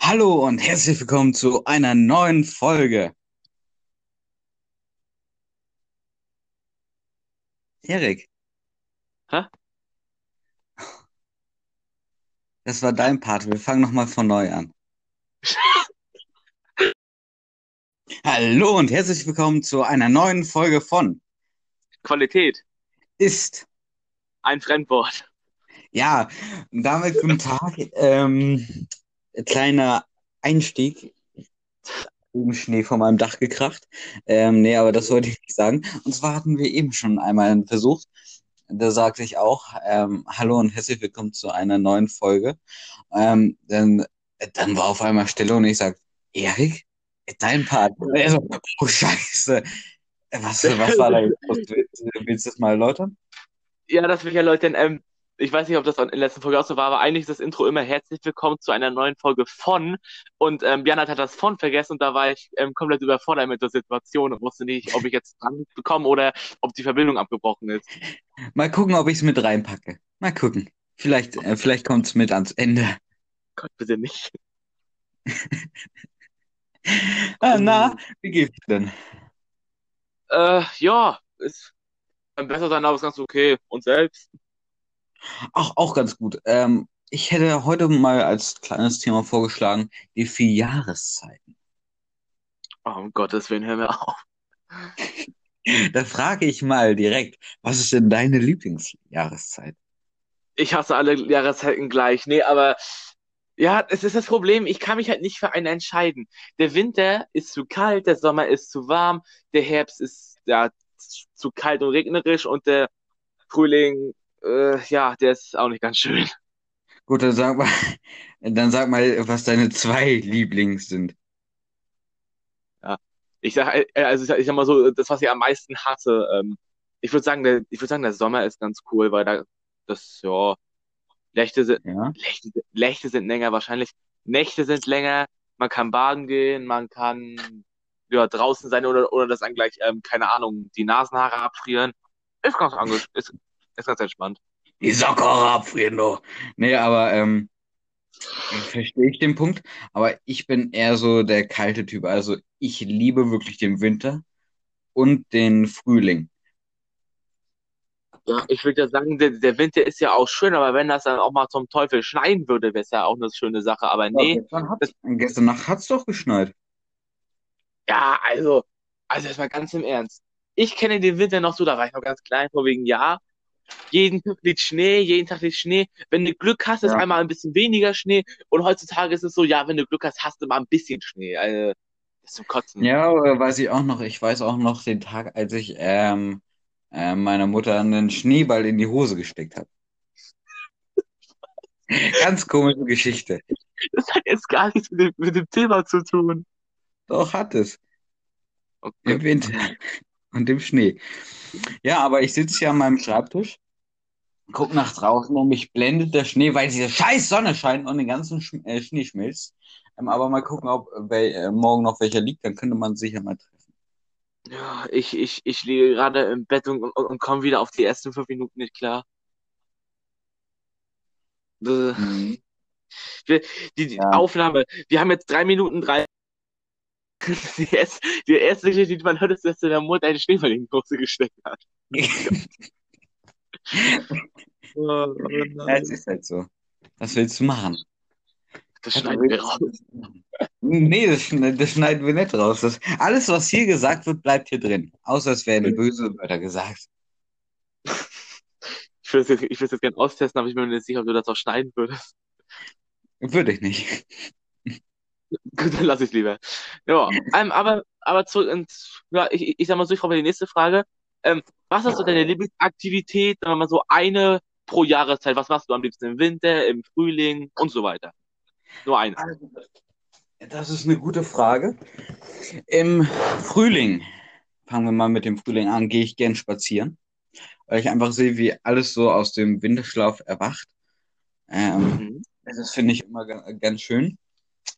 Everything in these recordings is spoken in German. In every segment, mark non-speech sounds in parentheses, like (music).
Hallo und herzlich willkommen zu einer neuen Folge. Erik, Hä? das war dein Part. Wir fangen nochmal von neu an. (laughs) Hallo und herzlich willkommen zu einer neuen Folge von Qualität, Ist. ein Fremdwort. Ja, damit guten Tag. Ähm, kleiner Einstieg. Eben Schnee von meinem Dach gekracht. Ähm, nee, aber das wollte ich nicht sagen. Und zwar hatten wir eben schon einmal einen Versuch. Da sagte ich auch, ähm, hallo und herzlich willkommen zu einer neuen Folge. Ähm, dann, dann war auf einmal Stille und ich sag, Erik, dein Part. Also, oh Scheiße. Was, was war da jetzt? willst du das mal erläutern? Ja, das will ich erläutern. Ähm, ich weiß nicht, ob das in der letzten Folge auch so war, aber eigentlich ist das Intro immer herzlich willkommen zu einer neuen Folge von. Und ähm, Björn hat das von vergessen und da war ich ähm, komplett überfordert mit der Situation und wusste nicht, ob ich jetzt dran bekomme oder ob die Verbindung abgebrochen ist. Mal gucken, ob ich es mit reinpacke. Mal gucken. Vielleicht, äh, vielleicht kommt es mit ans Ende. Gott, bitte nicht. (laughs) Ah, na, wie geht's denn? Äh, ja, ist kann besser sein, aber ist ganz okay. Und selbst? Auch, auch ganz gut. Ähm, ich hätte heute mal als kleines Thema vorgeschlagen, die vier Jahreszeiten. Oh, um Gottes Willen, hör mir auf. (laughs) Da frage ich mal direkt, was ist denn deine Lieblingsjahreszeit? Ich hasse alle Jahreszeiten gleich. Nee, aber ja, es ist das Problem. Ich kann mich halt nicht für einen entscheiden. Der Winter ist zu kalt, der Sommer ist zu warm, der Herbst ist ja zu kalt und regnerisch und der Frühling, äh, ja, der ist auch nicht ganz (laughs) schön. Gut, dann sag mal, (laughs) dann sag mal, was deine zwei Lieblings sind. Ja, ich sag, äh, also ich sag, ich sag mal so, das, was ich am meisten hasse, ähm, ich würde sagen, der, ich würde sagen, der Sommer ist ganz cool, weil da, das, ja, Nächte sind, Ja? Nächte, Nächte sind länger wahrscheinlich. Nächte sind länger, man kann baden gehen, man kann ja draußen sein oder, oder das dann gleich, ähm, keine Ahnung, die Nasenhaare abfrieren. Ist ganz ange ist, ist ganz entspannt. Die Socke abfrieren doch. Nee, aber ähm, verstehe ich den Punkt. Aber ich bin eher so der kalte Typ. Also ich liebe wirklich den Winter und den Frühling. Ja, ich würde ja sagen, der, der Winter ist ja auch schön, aber wenn das dann auch mal zum Teufel schneien würde, wäre es ja auch eine schöne Sache. Aber Ja, nee, gestern das, hat's, gestern Nacht hat's doch geschneit. ja, also, also jetzt mal ganz im Ernst. Ich kenne den Winter noch so, da war ich noch ganz klein, vor wegen Jahr. Jeden Tag liegt Schnee, jeden Tag liegt Schnee. Wenn du Glück hast, ist Ja. einmal ein bisschen weniger Schnee. Und heutzutage ist es so, ja, wenn du Glück hast, hast du mal ein bisschen Schnee. Also, das ist zum Kotzen. Ja, äh, weiß ich auch noch. Ich weiß auch noch den Tag, als ich ähm, äh, meiner Mutter einen Schneeball in die Hose gesteckt habe. (laughs) Ganz komische Geschichte. Das hat jetzt gar nichts mit dem, mit dem Thema zu tun. Doch, hat es. Okay. Im Winter und im Schnee. Ja, aber ich sitze hier an meinem Schreibtisch, guck nach draußen und mich blendet der Schnee, weil diese scheiß Sonne scheint und den ganzen Sch äh, Schnee schmilzt. Ähm, aber mal gucken, ob äh, morgen noch welcher liegt, dann könnte man sich ja mal treffen. Ja, ich, ich, ich liege gerade im Bett und, und, und komme wieder auf die ersten fünf Minuten nicht klar. Mhm. Die, die Ja. Aufnahme, wir haben jetzt drei Minuten drei. (laughs) Die erste, die erste Geschichte, die man hört, ist, dass der Mund einen Schneeball in die Hose gesteckt hat. Oh, Ja, es ist halt so. Was willst du machen? Das schneiden wir raus. Nee, das, das schneiden wir nicht raus. Das, alles, was hier gesagt wird, bleibt hier drin. Außer es werden böse Wörter gesagt. Ich würde es jetzt, ich würde es jetzt gerne austesten, aber ich bin mir nicht sicher, ob du das auch schneiden würdest. Würde ich nicht. Gut, (laughs) dann lass ich lieber. Ja, ähm, aber, aber zurück ins, ja, ich, ich sag mal so, ich frage mal die nächste Frage. Ähm, was ist so deine Lieblingsaktivität, wir mal so eine pro Jahreszeit? Was machst du am liebsten im Winter, im Frühling und so weiter? Nur eine. Also, Das ist eine gute Frage. Im Frühling, fangen wir mal mit dem Frühling an, gehe ich gern spazieren, weil ich einfach sehe, wie alles so aus dem Winterschlaf erwacht. Ähm, Mhm. das finde ich immer ga- ganz schön.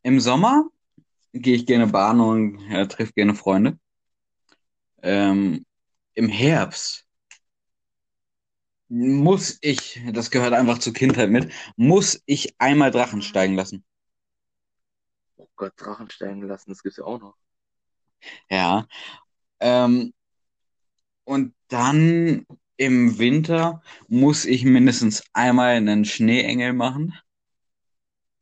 Im Sommer gehe ich gerne baden und ja, treffe gerne Freunde. Ähm, im Herbst muss ich, das gehört einfach zur Kindheit mit, muss ich einmal Drachen steigen lassen. Gott, Drachen steigen lassen, das gibt's ja auch noch. Ja. Ähm, und dann im Winter muss ich mindestens einmal einen Schneeengel machen.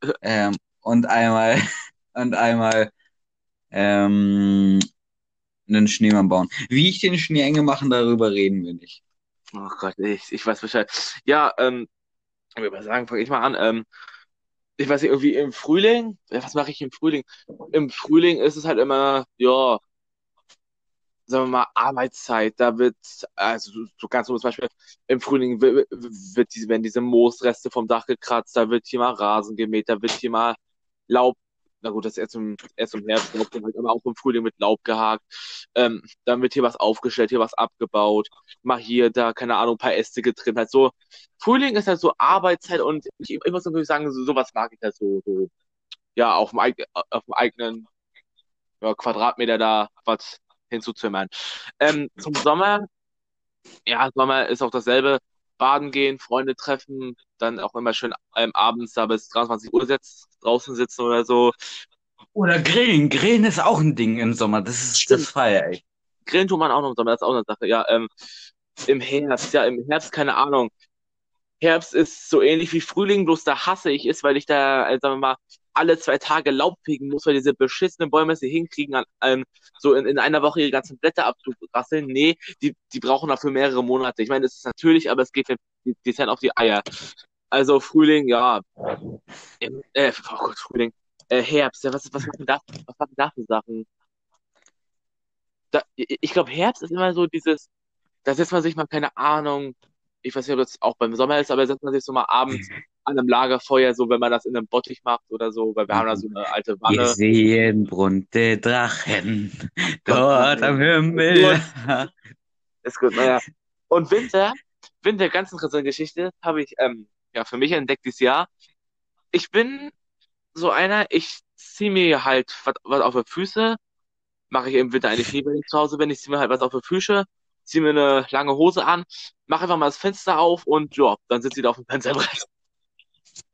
(laughs) Ähm, und einmal (laughs) und einmal ähm, einen Schneemann bauen. Wie ich den Schneeengel machen, darüber reden wir nicht. Oh Gott, ich, ich weiß Bescheid. Ja, ähm, ich würde mal sagen, fange ich mal an. Ähm, ich weiß nicht, irgendwie im Frühling, was mache ich im Frühling? Im Frühling ist es halt immer, ja, sagen wir mal, Arbeitszeit. Da wird, also so ganz zum Beispiel, im Frühling wird, wird diese, werden diese Moosreste vom Dach gekratzt, da wird hier mal Rasen gemäht, da wird hier mal Laub na gut, das ist erst im, erst im Herbst, halt, aber auch im Frühling mit Laub gehakt. Ähm, dann wird hier was aufgestellt, hier was abgebaut, mal hier, da, keine Ahnung, ein paar Äste getrimmt. Halt so, Frühling ist halt so Arbeitszeit und ich, ich muss natürlich sagen, so, sowas mag ich halt so, so, ja, auf dem, auf dem eigenen ja, Quadratmeter da was hinzuzimmern. Ähm, zum Sommer, ja, Sommer ist auch dasselbe. Baden gehen, Freunde treffen, dann auch immer schön ähm, abends da bis 23 Uhr setz, draußen sitzen oder so. Oder grillen. Grillen ist auch ein Ding im Sommer. Das ist Stimmt. das feier ich. Grillen tut man auch noch im Sommer, das ist auch eine Sache. Ja, ähm, im Herbst, ja, im Herbst, keine Ahnung. Herbst ist so ähnlich wie Frühling, bloß da hasse ich es, weil ich da, äh, sagen wir mal, alle zwei Tage Laub fegen muss, weil diese beschissenen Bäume es hinkriegen, an, ähm, so in, in einer Woche ihre ganzen Blätter abzurasseln. Nee, die, die brauchen dafür mehrere Monate. Ich meine, das ist natürlich, aber es geht die sind auf die Eier. Also Frühling, ja. Äh, oh Gott, Frühling. Äh, Herbst, ja, was, was machen da, was machen da für Sachen? Da, ich glaube, Herbst ist immer so dieses, da setzt man sich mal, keine Ahnung, ich weiß nicht, ob das auch beim Sommer ist, aber setzt man sich so mal abends an einem Lagerfeuer, so wenn man das in einem Bottich macht oder so, weil wir haben da so eine alte Wanne. Wir sehen bunte Drachen (laughs) dort am Himmel. Ist gut, naja. Und Winter, Winter, ganz interessante Geschichte, habe ich ähm, ja für mich entdeckt dieses Jahr. Ich bin so einer, ich ziehe mir halt was, auf die Füße, mache ich im Winter eigentlich viel, wenn ich zu Hause bin, ich ziehe mir halt was auf die Füße, ziehe mir eine lange Hose an, mache einfach mal das Fenster auf und ja, dann sitze ich da auf dem Fensterbrett.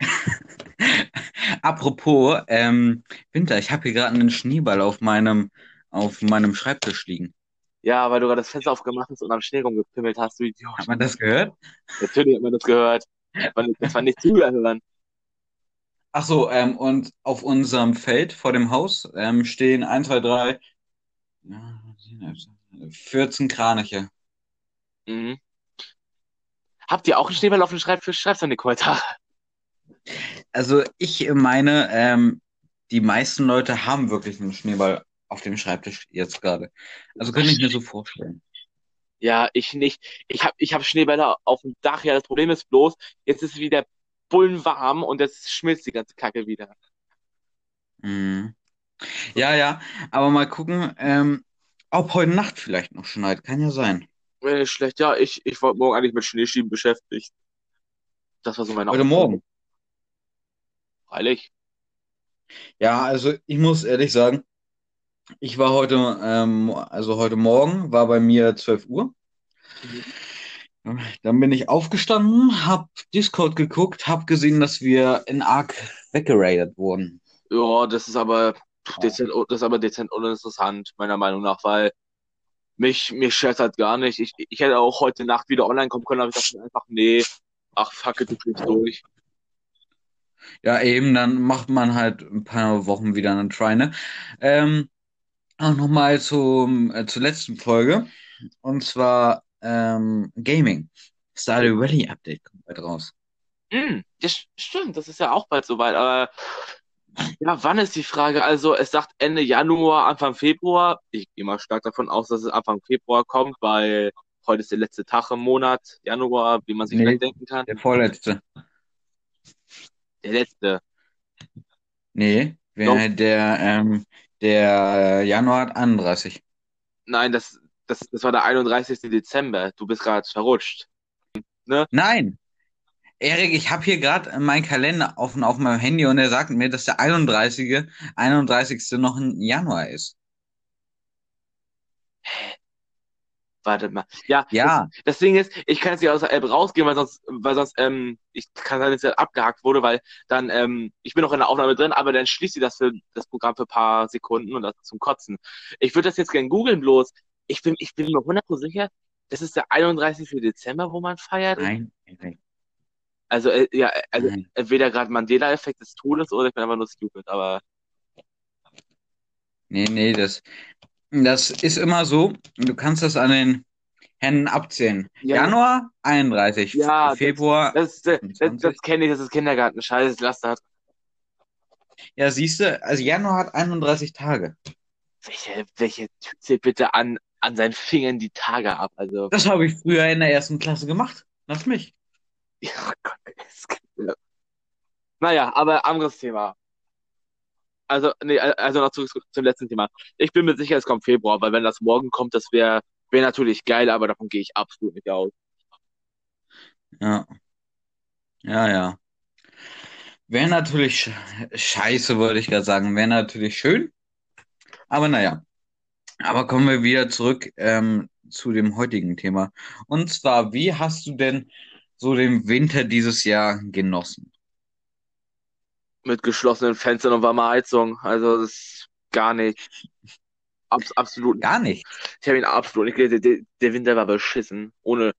(laughs) Apropos ähm, Winter, ich habe hier gerade einen Schneeball auf meinem, auf meinem Schreibtisch liegen. Ja, weil du gerade das Fenster aufgemacht hast und am Schnee rumgepimmelt hast, du Idiot. Hat man das gehört? Natürlich hat man das gehört. Das war nicht zuhören. Ach so, ähm, und auf unserem Feld vor dem Haus ähm, stehen 1, 2, 3, 14 Kraniche. Mhm. Habt ihr auch einen Schneeball auf dem Schreibtisch? Schreib's in die Kommentare. Also ich meine, ähm, die meisten Leute haben wirklich einen Schneeball auf dem Schreibtisch jetzt gerade. Also könnte ich mir so vorstellen. Ja, ich nicht. Ich habe ich hab Schneebälle auf dem Dach. Ja, das Problem ist bloß, jetzt ist es wieder bullenwarm und jetzt schmilzt die ganze Kacke wieder. Mhm. Ja, ja, aber mal gucken, ähm, ob heute Nacht vielleicht noch schneit. Kann ja sein. Äh, schlecht, ja. Ich, ich war morgen eigentlich mit Schneeschieben beschäftigt. Das war so meine Heute Morgen. Freilich. Ja, also ich muss ehrlich sagen, ich war heute, ähm, also heute Morgen war bei mir 12 Uhr. Mhm. Dann bin ich aufgestanden, hab Discord geguckt, hab gesehen, dass wir in Ark weggeradet wurden. Ja, das ist aber dezent, das ist aber dezent uninteressant, meiner Meinung nach, weil mich, mich schert halt gar nicht. Ich, ich hätte auch heute Nacht wieder online kommen können, aber ich dachte einfach, nee, ach, fuck it, du kriegst durch. Ja, eben, dann macht man halt ein paar Wochen wieder einen Try, ne? Ähm, auch nochmal zum, äh, zur letzten Folge. Und zwar ähm, Gaming. Stardew Valley Update kommt bald raus. Mm, das stimmt, das ist ja auch bald soweit, aber ja, wann ist die Frage? Also, es sagt Ende Januar, Anfang Februar. Ich gehe mal stark davon aus, dass es Anfang Februar kommt, weil heute ist der letzte Tag im Monat, Januar, wie man sich nee, denken kann. Der vorletzte. Der letzte. Nee, wer, der, ähm, der Januar hat 31. Nein, das, das, das war der 31. Dezember. Du bist gerade verrutscht. Ne? Nein. Erik, ich habe hier gerade meinen Kalender offen auf meinem Handy und er sagt mir, dass der 31. 31. noch ein Januar ist. Hä? Warte mal. Ja, Ja, Das, das Ding ist, ich kann jetzt nicht aus der App rausgehen, weil sonst, weil sonst, ähm, ich kann sein, dass es abgehakt wurde, weil dann, ähm, ich bin noch in der Aufnahme drin, aber dann schließt sie das für das Programm für ein paar Sekunden und das zum Kotzen. Ich würde das jetzt gerne googeln, bloß ich bin, ich bin mir 100% sicher, das ist der 31. Dezember, wo man feiert. nein, nein, Also, äh, ja, also nein. entweder gerade Mandela-Effekt des Todes oder ich bin einfach nur stupid, aber Nee, nee, das, das ist immer so. Du kannst das an den Händen abzählen. Ja. Januar 31, Ja, Februar das, das, das, 28. das kenne ich, das ist Kindergarten. Scheiße, lass das. Ja, siehst du, also Januar hat 31 Tage. Welche, welche Typ zählt bitte an, an seinen Fingern die Tage ab? Also, Das habe ich früher in der ersten Klasse gemacht. Lass mich. (laughs) ja, Gott, es ja. Naja, aber anderes Thema. Also, nee, also noch zurück zum letzten Thema. Ich bin mir sicher, es kommt Februar, weil wenn das morgen kommt, das wäre wär natürlich geil, aber davon gehe ich absolut nicht aus. Ja. Ja, ja. Wäre natürlich sch scheiße, wollte ich gerade sagen. Wäre natürlich schön. Aber naja. Aber kommen wir wieder zurück ähm, zu dem heutigen Thema. Und zwar, wie hast du denn so den Winter dieses Jahr genossen? Mit geschlossenen Fenstern und warmer Heizung. Also, das ist gar nicht. Abs absolut. Gar nicht. Ich habe ihn absolut nicht gelesen. Der, der Winter war beschissen. Ohne,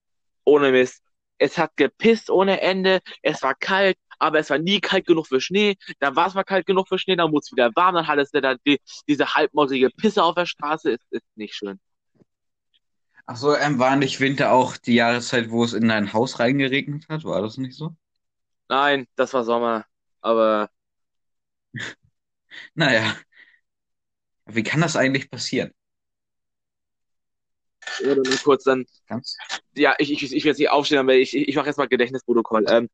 ohne Mist. Es hat gepisst ohne Ende. Es war kalt, aber es war nie kalt genug für Schnee. Dann war es mal kalt genug für Schnee, dann wurde es wieder warm. Dann hat es da die, diese halbmottrige Pisse auf der Straße. Ist, ist nicht schön. Ach so, ähm, war nicht Winter auch die Jahreszeit, wo es in dein Haus reingeregnet hat? War das nicht so? Nein, das war Sommer. Aber Naja. Wie kann das eigentlich passieren? oder mal kurz dann. Ganz? Ja, ich, ich, ich will jetzt nicht aufstehen, aber ich, ich mache jetzt mal Gedächtnisprotokoll. Ähm,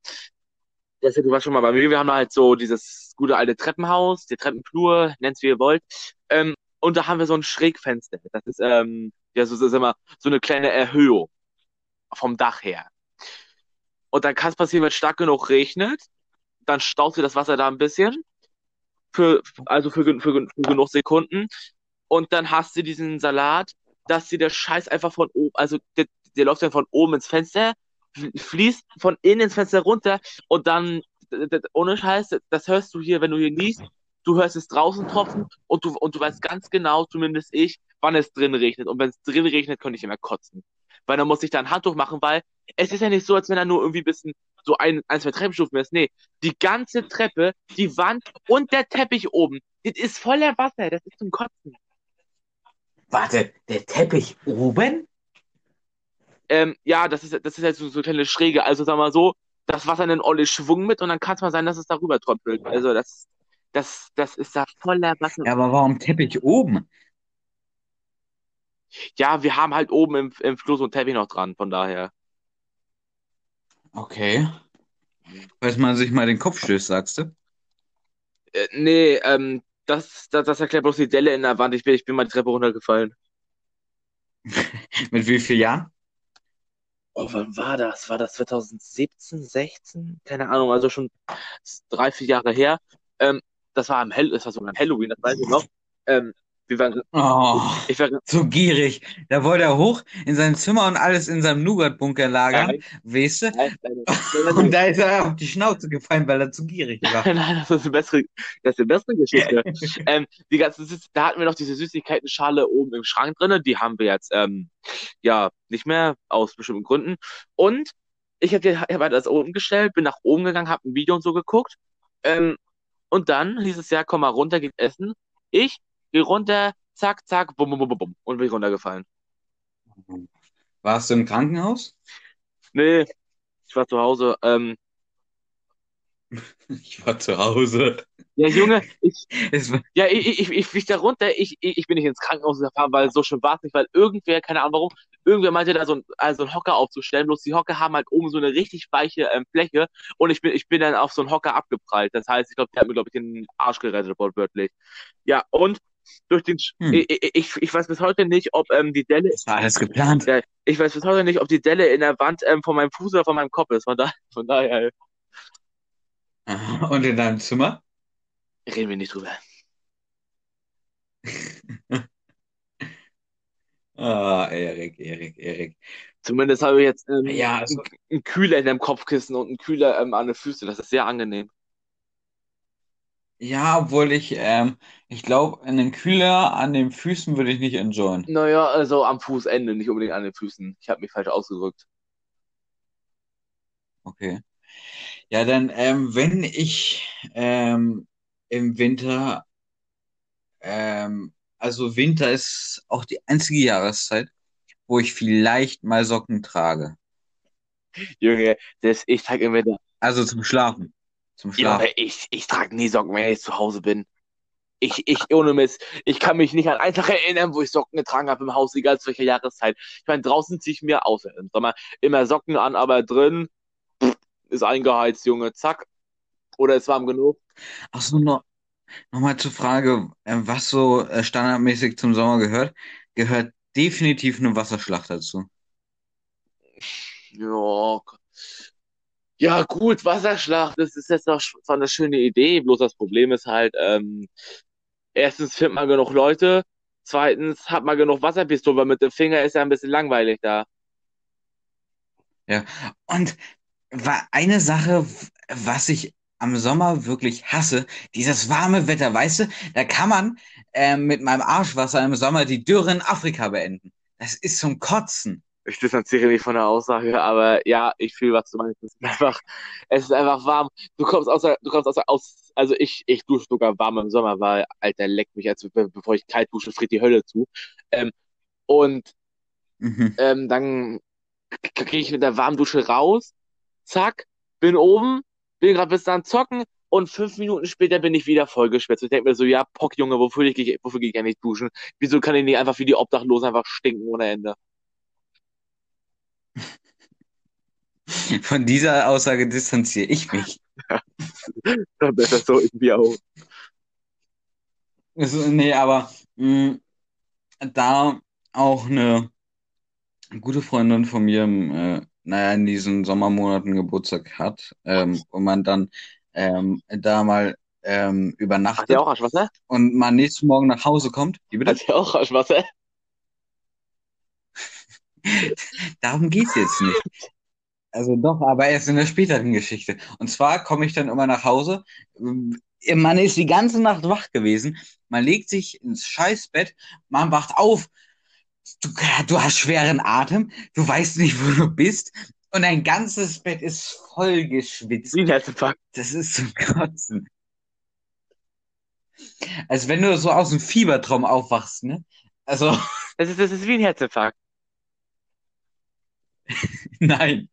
das, du warst schon mal bei mir. Wir haben halt so dieses gute alte Treppenhaus, die Treppenflur, nennt's wie ihr wollt. Ähm, und da haben wir so ein Schrägfenster. Das ist, ähm, ja, so, so, sag mal, so eine kleine Erhöhung vom Dach her. Und dann kann es passieren, wenn es stark genug regnet, dann staut sich das Wasser da ein bisschen. Für, also für, für, für genug Sekunden. Und dann hast du diesen Salat, dass dir der Scheiß einfach von oben, also der, der läuft dann von oben ins Fenster, fl- fließt von innen ins Fenster runter und dann, ohne Scheiß, das hörst du hier, wenn du hier liest, du hörst es draußen tropfen und du, und du weißt ganz genau, zumindest ich, wann es drin regnet. Und wenn es drin regnet, könnte ich immer kotzen. Weil dann muss ich da ein Handtuch machen, weil es ist ja nicht so, als wenn da nur irgendwie ein bisschen so ein, ein, zwei Treppenstufen ist. Nee, die ganze Treppe, die Wand und der Teppich oben, das ist voller Wasser, das ist zum Kotzen. Warte, der Teppich oben? Ähm, ja, das ist, das ist halt so, so eine kleine Schräge. Also sag mal so, das Wasser nimmt Olle Schwung mit und dann kann es mal sein, dass es darüber tröpfelt. Also das, das, das ist da voller Wasser. Ja, aber warum Teppich oben? Ja, wir haben halt oben im, im Flur so ein Teppich noch dran, von daher. Okay. Falls man sich mal den Kopf stößt, sagst du? Äh, nee, ähm, das, das, das erklärt bloß die Delle in der Wand. Ich bin, ich bin mal die Treppe runtergefallen. (laughs) Mit wie vielen Jahren? Oh, wann war das? War das 2017, 16? Keine Ahnung, also schon drei, vier Jahre her. Ähm, das war am Hall das war sogar am Halloween, das weiß ich noch. Ähm, wir waren, Oh, ich war, so gierig. Da wollte er hoch in sein Zimmer und alles in seinem Nougat-Bunker lagern, nein, weißt du? nein, nein, nein, (laughs) Und da ist er auf die Schnauze gefallen, weil er zu gierig war. (laughs) Nein, das ist eine bessere, das ist eine bessere Geschichte. (laughs) ähm, die ganze, Süß- da hatten wir noch diese Süßigkeiten-Schale oben im Schrank drinne. Die haben wir jetzt, ähm, ja, nicht mehr aus bestimmten Gründen. Und ich habe hab halt das oben gestellt, bin nach oben gegangen, habe ein Video und so geguckt. Ähm, und dann hieß es ja, komm mal runter, geht essen. Ich gehe runter, zack, zack, bum, bum, bum, bum, und bin runtergefallen. Warst du im Krankenhaus? Nee, ich war zu Hause. Ähm, (laughs) Ich war zu Hause. ja, Junge, ich, (laughs) war, Ja, ich, ich, ich, ich flieg da runter, ich, ich, ich bin nicht ins Krankenhaus gefahren, weil so schön war es nicht, weil irgendwer, keine Ahnung warum, irgendwer meinte da so ein, also einen Hocker aufzustellen, bloß die Hocker haben halt oben so eine richtig weiche ähm, Fläche und ich bin, ich bin dann auf so einen Hocker abgeprallt. Das heißt, ich glaube, der hat mir, glaube ich, den Arsch gerettet, wortwörtlich. Ja, und durch den, Sch- Hm. ich, ich, ich weiß bis heute nicht, ob ähm, die Delle, das war alles geplant. ich weiß bis heute nicht, ob die Delle in der Wand ähm, von meinem Fuß oder von meinem Kopf ist. Von, da, von daher Aha. Und in deinem Zimmer? reden wir nicht drüber. (laughs) Ah, Erik, Erik, Erik. Zumindest habe ich jetzt ähm, Ja, also, einen, einen Kühler in dem Kopfkissen und einen Kühler ähm, an den Füßen. Das ist sehr angenehm. Ja, obwohl ich, ähm, ich glaube, einen Kühler an den Füßen würde ich nicht enjoyen. Naja, also am Fußende, nicht unbedingt an den Füßen. Ich habe mich falsch ausgedrückt. Okay. Ja, dann, ähm, wenn ich ähm, im Winter, ähm, also Winter ist auch die einzige Jahreszeit, wo ich vielleicht mal Socken trage. Junge, das, ich trage immer, Also zum Schlafen. Zum Schlafen. ich, ich trage nie Socken, wenn ich zu Hause bin. Ich, ich, ohne Mist, ich kann mich nicht an einen Tag erinnern, wo ich Socken getragen habe im Haus, egal zu welcher Jahreszeit. Ich meine, draußen ziehe ich mir, außer im Sommer, immer Socken an, aber drin ist eingeheizt, Junge, zack. Oder ist warm genug. Ach so, noch, noch mal zur Frage, äh, was so äh, standardmäßig zum Sommer gehört. Gehört definitiv eine Wasserschlacht dazu. Ja, ja gut, Wasserschlacht, das ist jetzt doch zwar eine schöne Idee, bloß das Problem ist halt, ähm, erstens findet man genug Leute, zweitens hat man genug Wasserpistole, weil mit dem Finger ist ja ein bisschen langweilig da. Ja. Und war eine Sache, was ich am Sommer wirklich hasse, dieses warme Wetter, weißt du, da kann man ähm, mit meinem Arschwasser im Sommer die Dürre in Afrika beenden. Das ist zum Kotzen. Ich distanziere mich von der Aussage, aber ja, ich fühle, was du meinst. Es ist einfach, es ist einfach warm. Du kommst außer, du kommst außer, aus, also ich, ich dusche sogar warm im Sommer, weil, Alter, leckt mich, als be- bevor ich kalt dusche, friert die Hölle zu. Ähm, und Mhm. ähm, dann gehe ich mit der warmen Dusche raus, zack, bin oben, bin gerade bis dann zocken und fünf Minuten später bin ich wieder vollgeschwitzt. Ich denke mir so, ja, Pock, Junge, wofür gehe ich, wofür gehe ich eigentlich duschen? Wieso kann ich nicht einfach wie die Obdachlosen einfach stinken ohne Ende? (laughs) Von dieser Aussage distanziere ich mich. Dann besser so irgendwie auch. Also, nee, aber mh, da auch eine gute Freundin von mir, äh, naja, in diesen Sommermonaten Geburtstag hat ähm, und man dann ähm, da mal ähm, Hat übernachtet auch Arschwasser? und man nächsten Morgen nach Hause kommt. Wie bitte? Hat der auch Arschwasser? Darum geht's jetzt nicht. Also doch, aber erst in der späteren Geschichte. Und zwar komme ich dann immer nach Hause. Man ist die ganze Nacht wach gewesen. Man legt sich ins Scheißbett. Man wacht auf. Du, du hast schweren Atem. Du weißt nicht, wo du bist. Und dein ganzes Bett ist voll geschwitzt. Wie ein Herzinfarkt. Das ist zum Kotzen. Als wenn du so aus dem Fiebertraum aufwachst, ne? Also, Das ist, das ist wie ein Herzinfarkt. (laughs) nein.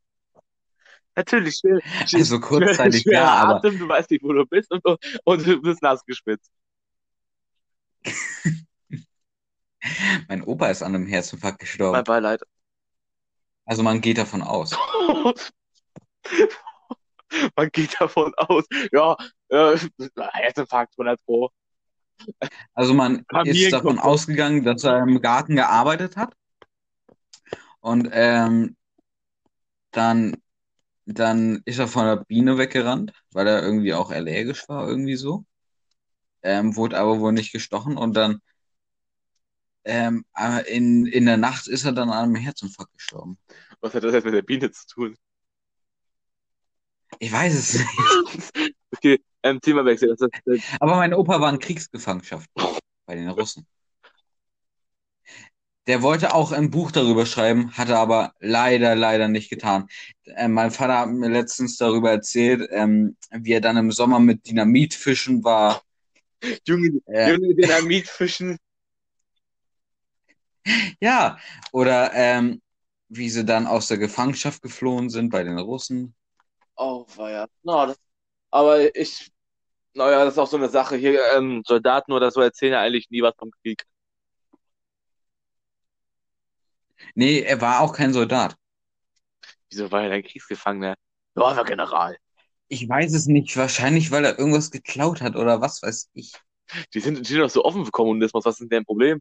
Natürlich, schwer, schwer, Also kurzzeitig schwerer ja, aber Atem, du weißt nicht, wo du bist und, und du bist nass gespitzt. (laughs) mein Opa ist an einem Herzinfarkt Mein gestorben. Beileid. Also man geht davon aus. (laughs) Man geht davon aus, ja, äh, Herzinfarkt 100 Pro. Also man ist davon ausgegangen, dass er im Garten gearbeitet hat und ähm, dann, dann ist er von der Biene weggerannt, weil er irgendwie auch allergisch war, irgendwie so. Ähm, wurde aber wohl nicht gestochen und dann ähm, aber in, in der Nacht ist er dann an einem Herzinfarkt gestorben. Was hat das jetzt mit der Biene zu tun? Ich weiß es nicht. (laughs) Okay, ähm, Themawechsel. Aber mein Opa war in Kriegsgefangenschaft bei den Russen. Der wollte auch ein Buch darüber schreiben, hatte aber leider, leider nicht getan. Äh, mein Vater hat mir letztens darüber erzählt, ähm, wie er dann im Sommer mit Dynamit fischen war. Junge, Äh, Junge, Dynamitfischen. (laughs) ja, oder ähm, wie sie dann aus der Gefangenschaft geflohen sind bei den Russen. Oh, war ja. No, das, aber ich, naja, das ist auch so eine Sache hier. Ähm, Soldaten oder so erzählen ja eigentlich nie was vom Krieg. Nee, er war auch kein Soldat. Wieso war er ein Kriegsgefangener? Ja, er war General. Ich weiß es nicht, wahrscheinlich, weil er irgendwas geklaut hat oder was weiß ich. Die sind, die sind doch so offen für Kommunismus. Was ist denn deren Problem?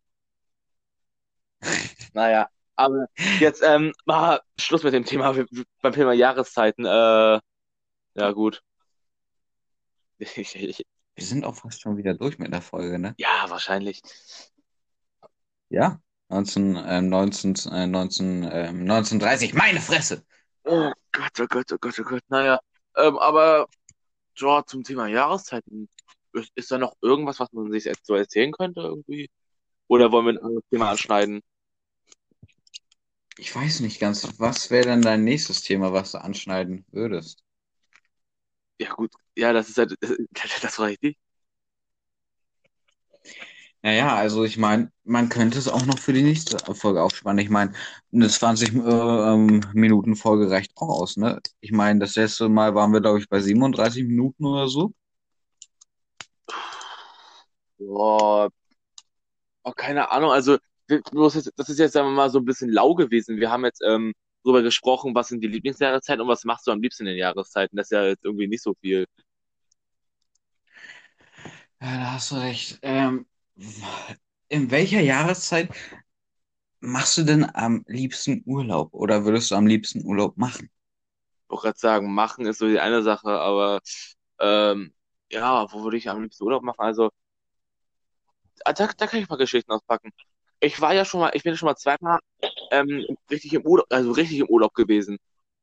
(laughs) Naja, aber jetzt, ähm, mal Schluss mit dem Thema, beim Thema Jahreszeiten. Äh, ja, gut. (laughs) Wir sind auch fast schon wieder durch mit der Folge, ne? Ja, wahrscheinlich. Ja. 19, ähm, 19, äh, 19, ähm, 1930. Meine Fresse! Oh Gott, oh Gott, oh Gott, oh Gott. Naja, ähm, aber ja, zum Thema Jahreszeiten, ist, ist da noch irgendwas, was man sich jetzt so erzählen könnte irgendwie? Oder wollen wir ein anderes Thema anschneiden? Ich weiß nicht ganz, was wäre denn dein nächstes Thema, was du anschneiden würdest? Ja, gut. Ja, das ist halt, (laughs) das war richtig. Naja, also ich meine, man könnte es auch noch für die nächste Folge aufspannen. Ich meine, eine 20 äh, ähm, Minuten Folge reicht auch aus, ne? Ich meine, das letzte Mal waren wir, glaube ich, bei 37 Minuten oder so. Boah, oh, keine Ahnung. Also, das ist jetzt, sagen wir mal, so ein bisschen lau gewesen. Wir haben jetzt ähm, darüber gesprochen, was sind die Lieblingsjahreszeiten und was machst du am liebsten in den Jahreszeiten. Das ist ja jetzt irgendwie nicht so viel. Ja, da hast du recht. Ähm, in welcher Jahreszeit machst du denn am liebsten Urlaub oder würdest du am liebsten Urlaub machen? Ich wollte gerade sagen, machen ist so die eine Sache, aber ähm, ja, wo würde ich am liebsten Urlaub machen? Also, ah, da, da kann ich mal Geschichten auspacken. Ich war ja schon mal, ich bin ja schon mal zweimal ähm, richtig im Urlaub, also richtig im Urlaub gewesen.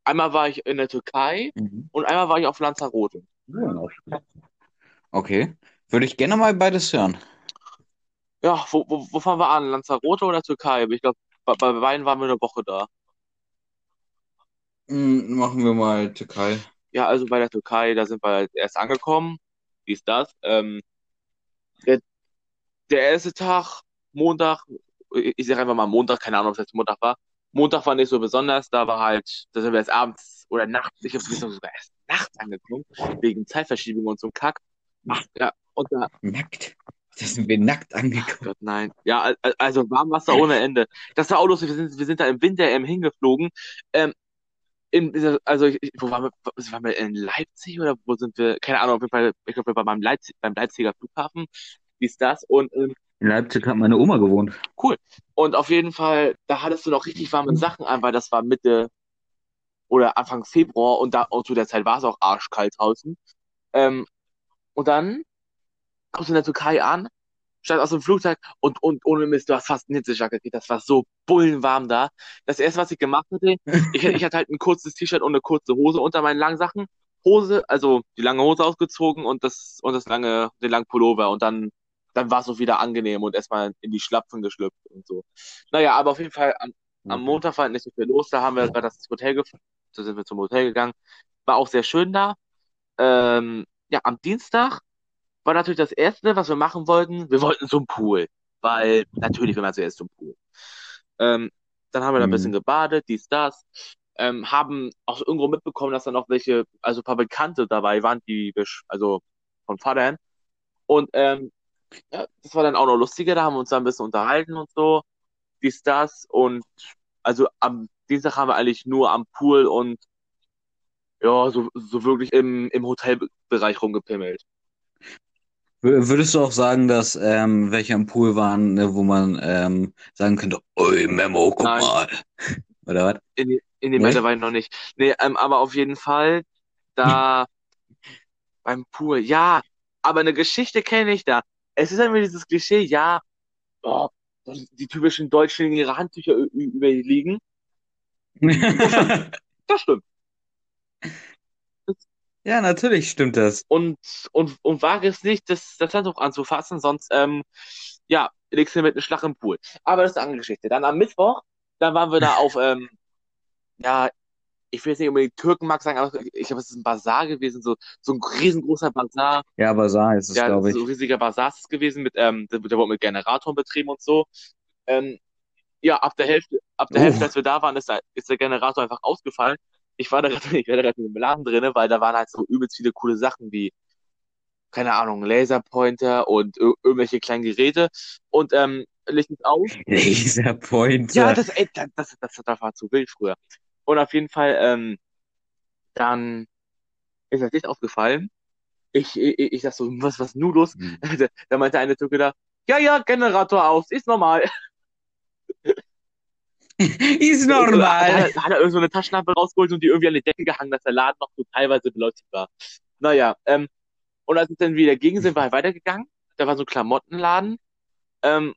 Einmal war ich in der Türkei Mhm. und einmal war ich auf Lanzarote. Okay. Würde ich gerne mal beides hören. Ja, wo, wo, wo fahren wir an? Lanzarote oder Türkei? Ich glaube, bei, bei beiden waren wir eine Woche da. Mm, Machen wir mal Türkei. Ja, also bei der Türkei, da sind wir halt erst angekommen. Wie ist das? Ähm, der, der erste Tag, Montag, ich sage einfach mal Montag, keine Ahnung, ob es jetzt Montag war. Montag war nicht so besonders, da war halt, da sind wir erst abends oder nachts, ich wir sind sogar erst nachts angekommen, wegen Zeitverschiebung und so einem Kack. Ja, und da, Nackt. (laughs) Da sind wir nackt angekommen. Gott, nein. Ja, al- al- also Warmwasser ohne Ende. Das war auch lustig, wir sind, wir sind da im Winter ähm, hingeflogen. Ähm, in, dieser- also, ich, wo waren wir, waren wir in Leipzig oder wo sind wir? Keine Ahnung, auf jeden Fall, ich glaube, wir waren beim Leipzig, beim Leipziger Flughafen. Wie ist das? Und ähm, In Leipzig hat meine Oma gewohnt. cool. Und auf jeden Fall, da hattest du noch richtig warme Sachen an, weil das war Mitte oder Anfang Februar und da und zu der Zeit war es auch arschkalt draußen. Ähm, und dann kommst in der Türkei an, steigst aus dem Flugzeug und, und ohne Mist, du hast fast eine Hitzejacke gekriegt. Das war so bullenwarm da. Das erste, was ich gemacht hatte, ich, (laughs) ich hatte halt ein kurzes T-Shirt und eine kurze Hose unter meinen langen Sachen. Hose, also die lange Hose ausgezogen und das, und das lange, den langen Pullover und dann, dann war es auch wieder angenehm und erstmal in die Schlapfen geschlüpft und so. Naja, aber auf jeden Fall am, am Montag war nicht so viel los. Da haben wir gerade das Hotel gefunden. Da sind wir zum Hotel gegangen. War auch sehr schön da. Ähm, ja, am Dienstag war natürlich das Erste, was wir machen wollten. Wir wollten zum Pool. Weil natürlich will man zuerst zum Pool. Ähm, dann haben wir da ein Mhm. bisschen gebadet, dies, das. Ähm, haben auch irgendwo mitbekommen, dass da noch welche, also ein paar Bekannte dabei waren, die, also von Vatern. Und ähm, ja, das war dann auch noch lustiger. Da haben wir uns da ein bisschen unterhalten und so. Dies, das. Und also am Dienstag haben wir eigentlich nur am Pool und ja, so, so wirklich im, im Hotelbereich rumgepimmelt. Wür- Würdest du auch sagen, dass ähm, welche am Pool waren, ne, wo man ähm, sagen könnte, Oi Memo, guck Nein. mal. (laughs) Oder was? In, die- in dem Nee? Alter war ich noch nicht. Nee, ähm, aber auf jeden Fall da beim Pool. Ja, aber eine Geschichte kenne ich da. Es ist immer dieses Klischee, ja, oh, die typischen Deutschen in ihre Handtücher ü- ü- überliegen. (laughs) Das stimmt. (laughs) Ja, natürlich stimmt das. Und, und, und wage es nicht, das, das Handtuch anzufassen, sonst, ähm, ja, legst du mit einem Schlag im Pool. Aber das ist eine andere Geschichte. Dann am Mittwoch, dann waren wir da (laughs) auf, ähm, ja, ich will jetzt nicht unbedingt Türkenmarkt sagen, aber ich glaube, es ist ein Bazar gewesen, so, so ein riesengroßer Bazar. Ja, Basar ist es, Ja, glaube ich. so ein riesiger Bazar ist es gewesen mit, ähm, der, der wurde mit Generatoren betrieben und so. Ähm, ja, ab der Hälfte, ab der Oh. Hälfte, als wir da waren, ist, da, ist der Generator einfach ausgefallen. (laughs) Ich war da gerade, ich war da gerade im Laden drinne, weil da waren halt so übelst viele coole Sachen wie, keine Ahnung, Laserpointer und ir irgendwelche kleinen Geräte. Und ähm, Licht ist aus. (laughs) Laserpointer. Ja, das, ey, das, das, das, das war zu wild früher. Und auf jeden Fall, ähm, dann ist das Licht aufgefallen. Ich, ich, ich sag so, was, was nun los? Hm. Da, (laughs) da meinte eine Türke da, ja, ja, Generator aus, ist normal. (laughs) Ist normal. hat, hat er irgend so eine Taschenlampe rausgeholt und die irgendwie an die Decke gehangen, dass der Laden noch so teilweise beleuchtet war. Naja, ähm, und als es dann wieder ging, sind wir halt weitergegangen. Da war so ein Klamottenladen. Ähm,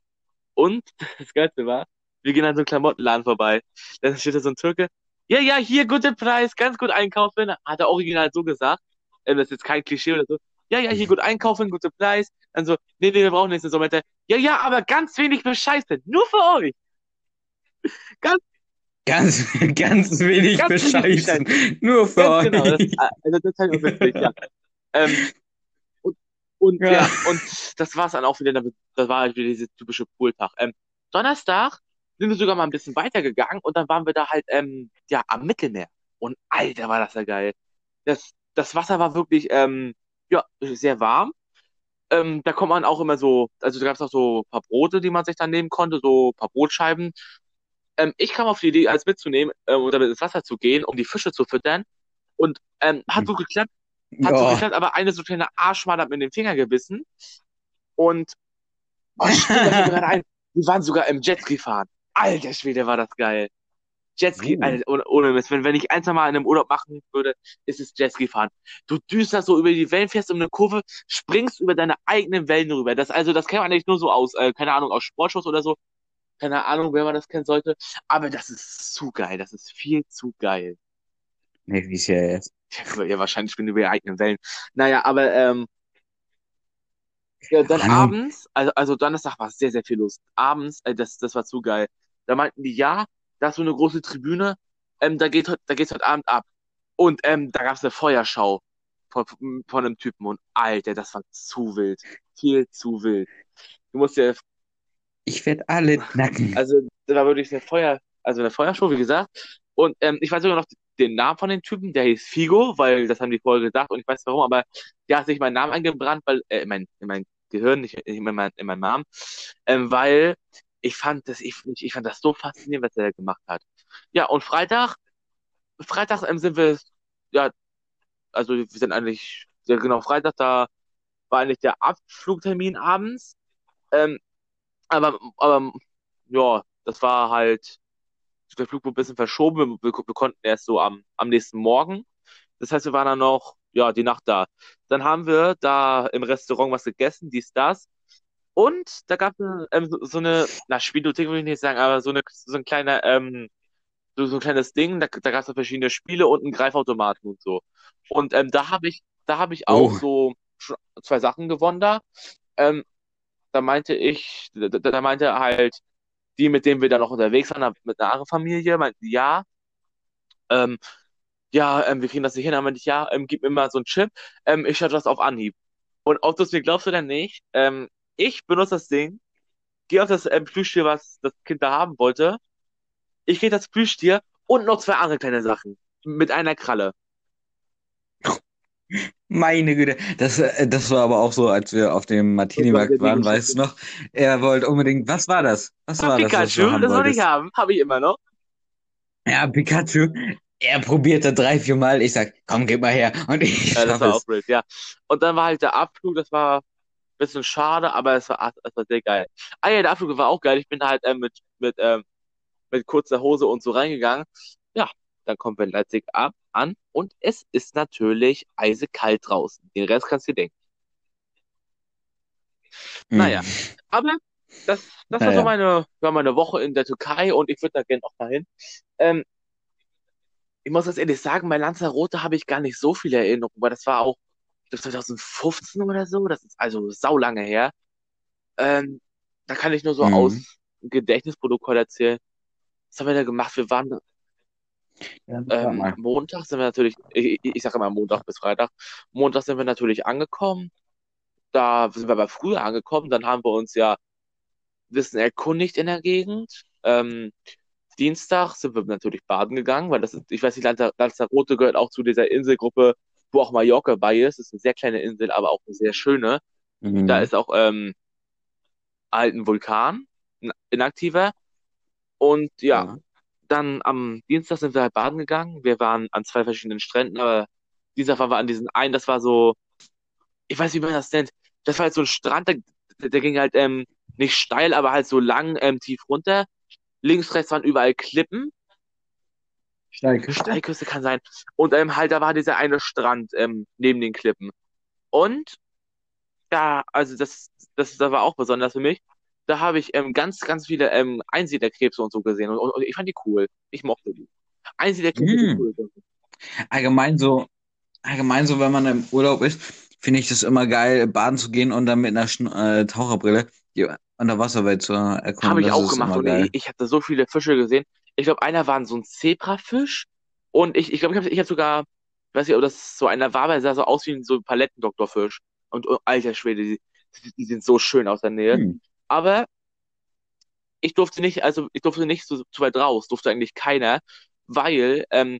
und (laughs) das Geilste war, Wir gehen an so einem Klamottenladen vorbei. Dann steht da so ein Türke. Ja, ja, hier, guter Preis, ganz gut einkaufen. Hat er original so gesagt. Ähm, das ist jetzt kein Klischee oder so. Ja, ja, hier gut einkaufen, guter Preis. Dann so, nee, nee, wir brauchen nichts. So meinte, ja, ja, aber ganz wenig Bescheiße. Nur für euch. Ganz, Ganz, ganz wenig Ganz wenig bescheißen. Nur für ganz genau. Das, euch. also, das ist halt witzig, ja. Ähm, und, und, Ja. ja. und das war's dann auch wieder. Das war halt wieder dieser typische Pooltag. Ähm, Donnerstag sind wir sogar mal ein bisschen weitergegangen und dann waren wir da halt, ähm, ja, am Mittelmeer. Und Alter, war das ja geil. Das, das Wasser war wirklich, ähm, ja, sehr warm. Ähm, da kommt man auch immer so, also da gab es auch so ein paar Brote, die man sich dann nehmen konnte, so ein paar Brotscheiben. Ähm, ich kam auf die Idee, alles mitzunehmen ähm, und damit ins Wasser zu gehen, um die Fische zu füttern. Und ähm, hat so geklappt, hat so Ja. geklappt, aber eine so kleine Arschmal hat mir in den Finger gebissen. Und (laughs) oh, stimmt, gerade ein, wir waren sogar im Jetski fahren. Alter Schwede, war das geil. Jetski, Uh. Alter, ohne, ohne Mist. Wenn, wenn ich eins mal in einem Urlaub machen würde, ist es Jetski fahren. Du düsterst so über die Wellen, fährst um eine Kurve, springst über deine eigenen Wellen rüber. Das, also, das kennt man eigentlich nur so aus, äh, keine Ahnung, aus Sportshows oder so. Keine Ahnung, wer man das kennen sollte. Aber das ist zu geil. Das ist viel zu geil. Nee, wie ist ja jetzt? Ja, wahrscheinlich bin ich über die eigenen Wellen. Naja, aber ähm, ja, dann Ahnung. abends, also, also Donnerstag war sehr, sehr viel los. Abends, äh, das, das war zu geil. Da meinten die, ja, da ist so eine große Tribüne, ähm, da geht, da geht's heute Abend ab. Und ähm, da gab's eine Feuerschau von, von einem Typen und Alter, das war zu wild. Viel zu wild. Du musst dir Ich werde alle knacken. also da war wirklich eine Feuer, also eine Feuershow, wie gesagt. Und ähm, ich weiß sogar noch den Namen von dem Typen, der hieß Figo, weil das haben die vorher gesagt und ich weiß warum, aber der hat sich meinen Namen eingebrannt, weil, äh, in mein, in mein Gehirn, nicht in mein, in meinen Namen, ähm, weil ich fand das, ich, ich fand das so faszinierend, was er gemacht hat. Ja, und Freitag, Freitag ähm, sind wir, ja, also wir sind eigentlich, ja genau, Freitag, da war eigentlich der Abflugtermin abends. Ähm, aber, aber, ja, das war halt, der Flug wurde ein bisschen verschoben. Wir, wir konnten erst so am, am nächsten Morgen. Das heißt, wir waren dann noch, ja, die Nacht da. Dann haben wir da im Restaurant was gegessen, dies, das. Und da gab es ähm, so, eine, na, Spielothek würde ich nicht sagen, aber so eine, so ein kleiner, ähm, so, so ein kleines Ding, da, da gab es verschiedene Spiele und einen Greifautomaten und so. Und ähm, da habe ich, da habe ich auch Oh. so zwei Sachen gewonnen da. Ähm, da meinte ich, da, da meinte halt die, mit denen wir da noch unterwegs waren, mit einer anderen Familie, meinten, ja, ähm, ja, ähm, wir kriegen das nicht hin, dann meinte ich, ja, ähm, gib mir mal so einen Chip, ähm, ich schaue das auf Anhieb. Und ob du es mir glaubst oder nicht, ähm, ich benutze das Ding, gehe auf das ähm, Plüschtier, was das Kind da haben wollte, ich kriege das Plüschtier und noch zwei andere kleine Sachen mit einer Kralle. Meine Güte, das, äh, das war aber auch so, als wir auf dem Martini-Markt Das war waren, weißt du noch? Er wollte unbedingt, was war das? Was war das, was du Pikachu, haben das soll ich haben, habe ich immer noch. Ja, Pikachu. Er probierte drei, vier Mal. Ich sag, komm, gib mal her. Und ich Ja, das war es. auch wild, ja. Und dann war halt der Abflug, das war ein bisschen schade, aber es war, es war sehr geil. Ah ja, der Abflug war auch geil. Ich bin da halt ähm, mit, mit, ähm, mit kurzer Hose und so reingegangen. Ja, dann kommen wir in Leipzig ab, an und es ist natürlich eisekalt draußen. Den Rest kannst du dir denken. Naja. Hm. Aber das, das war so Naja. meine, war meine Woche in der Türkei und ich würde da gerne auch mal hin. Ähm, ich muss das ehrlich sagen, bei Lanzarote habe ich gar nicht so viele Erinnerungen, weil das war auch ich glaub, 2015 oder so. Das ist also saulange her. Ähm, da kann ich nur so Mhm. aus Gedächtnisprotokoll erzählen. Was haben wir da gemacht? Wir waren Ja, ähm. Montag sind wir natürlich, ich, ich, sage immer Montag bis Freitag. Montag sind wir natürlich angekommen. Da sind wir aber früher angekommen. Dann haben wir uns ja ein bisschen erkundigt in der Gegend. Ähm, Dienstag sind wir natürlich baden gegangen, weil das ist, ich weiß nicht, Lanza- Lanzarote gehört auch zu dieser Inselgruppe, wo auch Mallorca bei ist. Das ist eine sehr kleine Insel, aber auch eine sehr schöne. Mhm. Da ist auch ähm, ein Vulkan, inaktiver. Und ja, Ja. Dann am Dienstag sind wir halt baden gegangen. Wir waren an zwei verschiedenen Stränden, aber dieser waren wir an diesen einen, das war so, ich weiß nicht, wie man das nennt. Das war halt so ein Strand, der, der ging halt ähm, nicht steil, aber halt so lang, ähm, tief runter. Links, rechts waren überall Klippen. Steilküste? Steilküste kann sein. Und ähm, halt, da war dieser eine Strand ähm, neben den Klippen. Und da, also das, das, das war auch besonders für mich. Da habe ich ähm, ganz, ganz viele ähm, Einsiedlerkrebse und so gesehen und, und, und ich fand die cool. Ich mochte die. Einsiedlerkrebse Mm. cool. Allgemein so, allgemein so, wenn man im Urlaub ist, finde ich das immer geil, baden zu gehen und dann mit einer Schn äh, Taucherbrille die Unterwasserwelt zu erkunden. Habe ich Das auch gemacht und ich, ich hatte so viele Fische gesehen. Ich glaube, einer war so ein Zebrafisch und ich ich, glaube, ich habe ich hab sogar, ich weiß nicht, ob das so einer war, aber er sah so aus wie so ein Palettendoktorfisch. Und oh, alter Schwede, die, die sind so schön aus der Nähe. Hm. Aber ich durfte nicht, also ich durfte nicht so, zu weit raus, durfte eigentlich keiner, weil ähm,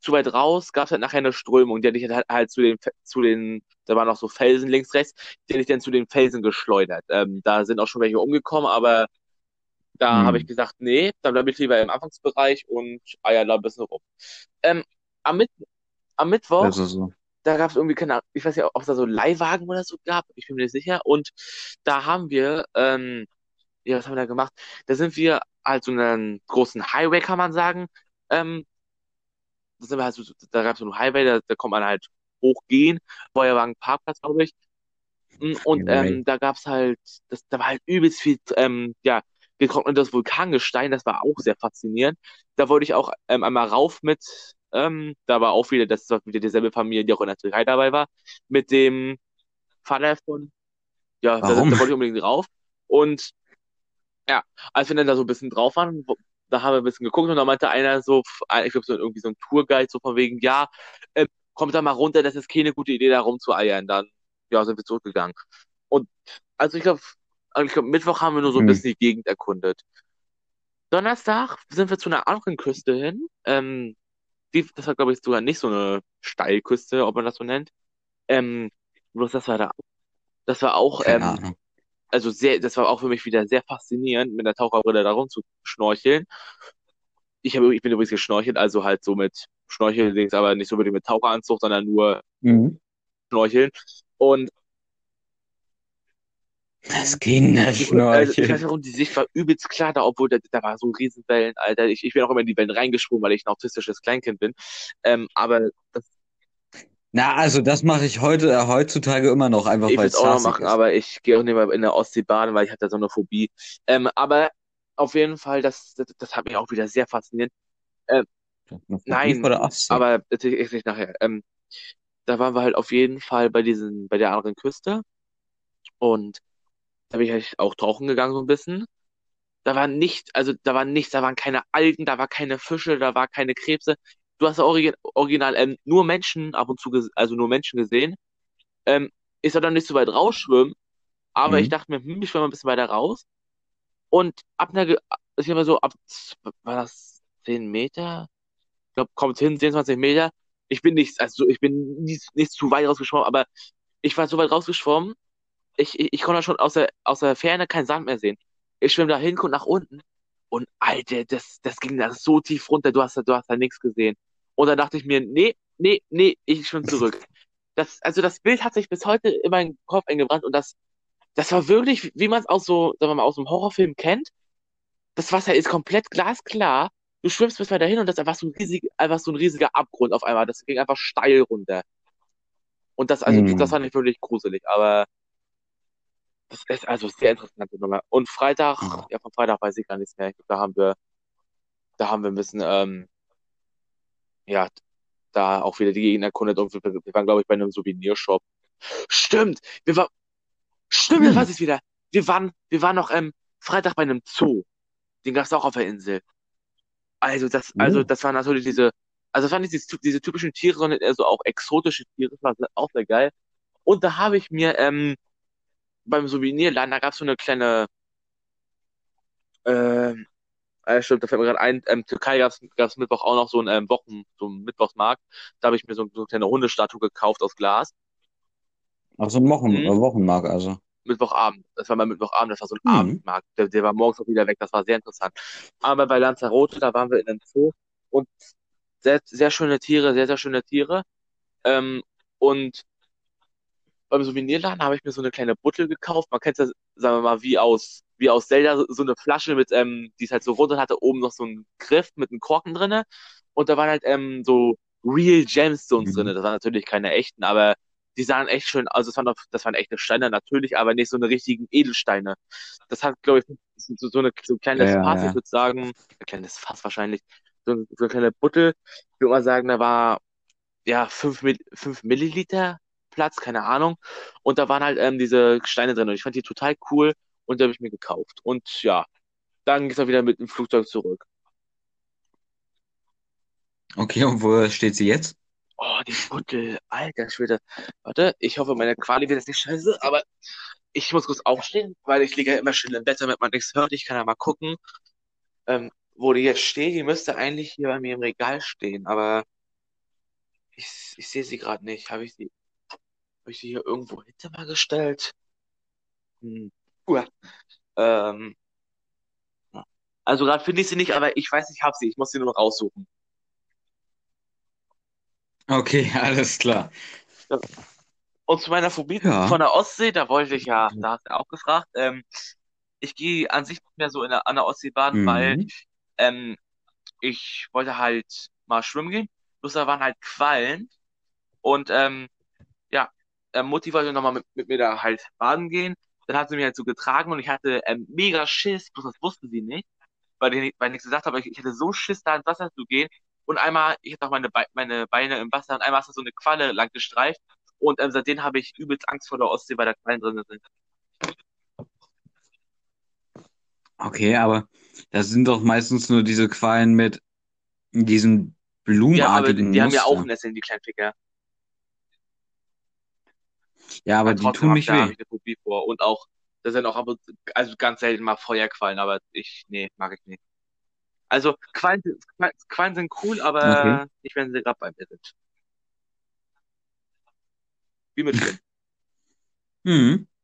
zu weit raus gab es halt nachher eine Strömung, die hat dich halt, halt zu den, zu den, da waren noch so Felsen links, rechts, die hat dich dann zu den Felsen geschleudert. Ähm, da sind auch schon welche umgekommen, aber da Hm. habe ich gesagt, nee, dann bleibe ich lieber im Anfangsbereich und eier da ein bisschen rum. Ähm, am, Mit am Mittwoch, ist so. Da gab es irgendwie keine Ahnung, ich weiß nicht, ob es da so Leihwagen oder so gab, ich bin mir nicht sicher. Und da haben wir, ähm, ja, was haben wir da gemacht? Da sind wir halt so einen großen Highway, kann man sagen. Ähm, da sind wir halt so, da gab es so einen Highway, da, da kommt man halt hochgehen. Feuerwagen Parkplatz, glaube ich. Mm, Und ähm, da gab's halt, das, da war halt übelst viel, ähm, ja, getrocknetes Vulkangestein, das war auch sehr faszinierend. Da wollte ich auch ähm, einmal rauf mit, ähm, da war auch wieder, das war wieder dieselbe Familie, die auch in der Türkei dabei war, mit dem Vater von, ja, da, da Warum? wollte ich unbedingt rauf. Und ja, als wir dann da so ein bisschen drauf waren, da haben wir ein bisschen geguckt und da meinte einer so, ich glaube so irgendwie so ein Tourguide, so von wegen, ja, äh, kommt da mal runter, das ist keine gute Idee, da rumzueiern. Dann, ja, sind wir zurückgegangen. Und also ich glaube, also ich glaube, Mittwoch haben wir nur so ein Hm. bisschen die Gegend erkundet. Donnerstag sind wir zu einer anderen Küste hin. Ähm, die, das war, glaube ich, sogar nicht so eine Steilküste, ob man das so nennt. Ähm, bloß das war da, das war auch, Keine ähm, Ahnung. also sehr, das war auch für mich wieder sehr faszinierend, mit der Taucherbrille da rumzuschnorcheln. Ich habe, ich bin übrigens geschnorchelt, also halt so mit Schnorcheldings, aber nicht so wirklich mit Taucheranzug, sondern nur Mhm. Schnorcheln. Und Das die, also, ich weiß nicht warum, die Sicht war übelst klar da, obwohl da, da war so Riesenwellen, Alter. Ich, ich bin auch immer in die Wellen reingesprungen, weil ich ein autistisches Kleinkind bin. Ähm, aber das, Na, also das mache ich heute, äh, heutzutage immer noch, einfach weil es es auch noch machen, ist. aber ich gehe auch nicht mehr in der Ostsee baden, weil ich habe da so eine Phobie. Ähm, aber auf jeden Fall, das, das, das hat mich auch wieder sehr fasziniert. Ähm, nein, aber das ich nicht nachher. Ähm, da waren wir halt auf jeden Fall bei diesen, bei der anderen Küste und da bin ich halt auch tauchen gegangen so ein bisschen. Da war nicht, also da war nichts, da waren keine Algen, da war keine Fische, da war keine Krebse. Du hast origi original ähm, nur Menschen ab und zu, also nur Menschen gesehen. Ähm, ich soll dann nicht so weit rausschwimmen, aber ich Mhm. dachte mir, hm, ich schwimme ein bisschen weiter raus. Und ab einer, ich sag mal so, ab, war das 10 Meter? Ich glaube, kommt hin, 10, 20 Meter. Ich bin nicht, also ich bin nicht, nicht zu weit rausgeschwommen, aber ich war so weit rausgeschwommen, ich, ich, ich konnte schon aus der, aus der Ferne keinen Sand mehr sehen. Ich schwimme da hin, guck nach unten und Alter, das, das ging da so tief runter, du hast da, du hast da nichts gesehen. Und dann dachte ich mir, nee, nee, nee, ich schwimme zurück. (laughs) Das, also das Bild hat sich bis heute in meinen Kopf eingebrannt und das, das war wirklich, wie man es aus so, sagen wir mal, aus einem Horrorfilm kennt. Das Wasser ist komplett glasklar. Du schwimmst bis weiter hin und das ist einfach so ein riesig, einfach so ein riesiger Abgrund auf einmal. Das ging einfach steil runter. Und das, also, das Mhm. fand ich wirklich gruselig, aber das ist also sehr interessante Nummer. Und Freitag, Ja. ja, von Freitag weiß ich gar nichts mehr. Ich glaub, Da haben wir, da haben wir ein bisschen, ähm, ja, da auch wieder die Gegend erkundet und wir, wir waren, glaube ich, bei einem Souvenirshop. Stimmt! Wir waren, stimmt, das Hm. weiß ich wieder. Wir waren, wir waren noch, ähm, Freitag bei einem Zoo. Den gab's auch auf der Insel. Also das, also Oh. das waren natürlich diese, also das waren nicht diese, diese typischen Tiere, sondern eher so auch exotische Tiere, das war auch sehr geil. Und da habe ich mir ähm, beim Souvenirladen, da gab es so eine kleine, ähm, äh, stimmt, da fällt mir gerade ein, ähm, Türkei gab es Mittwoch auch noch so einen ähm, Wochen, so einen Mittwochsmarkt. Da habe ich mir so, so eine kleine Hundestatue gekauft aus Glas. Ach so ein Wochen, Mhm. äh, Wochenmarkt also. Mittwochabend. Das war mal Mittwochabend, das war so ein Mhm. Abendmarkt. Der, der war morgens auch wieder weg, das war sehr interessant. Aber bei Lanzarote, da waren wir in einem Zoo und sehr, sehr schöne Tiere, sehr, sehr schöne Tiere. Ähm, und beim Souvenirladen habe ich mir so eine kleine Buttel gekauft. Man kennt das, sagen wir mal, wie aus, wie aus Zelda, so- eine Flasche mit, ähm, die ist halt so rund und hatte oben noch so einen Griff mit einem Korken drinne. Und da waren halt ähm, so Real Gemstones Mhm. drinne. Das waren natürlich keine echten, aber die sahen echt schön, also das waren, doch, das waren echte Steine natürlich, aber nicht so eine richtigen Edelsteine. Das hat, glaube ich, so, so, eine, so ein kleines Ja, Fass, ja. ich würde sagen, ein kleines Fass wahrscheinlich, so, so eine kleine Buttel, ich würde mal sagen, da war ja fünf, fünf Milliliter Platz, keine Ahnung. Und da waren halt ähm, diese Steine drin und ich fand die total cool und die habe ich mir gekauft. Und ja, dann ging es auch wieder mit dem Flugzeug zurück. Okay, und wo steht sie jetzt? Oh, die Buttel, alter Schwede. Warte, ich hoffe, meine Quali wird jetzt nicht scheiße, aber ich muss kurz aufstehen, weil ich liege ja immer schön im Bett, damit man nichts hört. Ich kann ja mal gucken, ähm, wo die jetzt steht. Die müsste eigentlich hier bei mir im Regal stehen, aber ich, ich sehe sie gerade nicht. Habe ich sie, habe ich sie hier irgendwo hinter mal gestellt? Hm. Uah. Ähm, also gerade finde ich sie nicht, aber ich weiß, ich habe sie. Ich muss sie nur noch raussuchen. Okay, (laughs) alles klar. Ja. Und zu meiner Phobie Ja. von der Ostsee, da wollte ich ja, da hast du auch gefragt, ähm, ich gehe an sich nicht mehr so in der, an der Ostsee baden, weil Mhm. ähm, ich wollte halt mal schwimmen gehen. Bloß da waren halt Quallen und ähm, äh, Mutti wollte nochmal mit, mit mir da halt baden gehen. Dann hat sie mich halt so getragen und ich hatte ähm, mega Schiss, bloß das wusste sie nicht, weil ich, weil ich nichts gesagt habe, ich, ich hatte so Schiss, da ins Wasser zu gehen. Und einmal, ich hatte auch meine, Be meine Beine im Wasser und einmal ist da so eine Qualle lang gestreift. Und ähm, seitdem habe ich übelst Angst vor der Ostsee, weil da Quallen drin sind. Okay, aber das sind doch meistens nur diese Quallen mit diesen Ja, aber blumenartigen die haben ja auch Muster. Nesseln, die kleinen Ficker. Ja, aber Aber die tun habe weh. ich eine Phobie vor. Und auch, das sind auch ab und zu, also ganz selten mal Feuerquallen, aber ich, nee, mag ich nicht. Also Quallen, Quallen Quallen sind cool, Okay. aber nicht, wenn sie gerade bei mir sind. Wie mit Spinnen. Mhm. (laughs)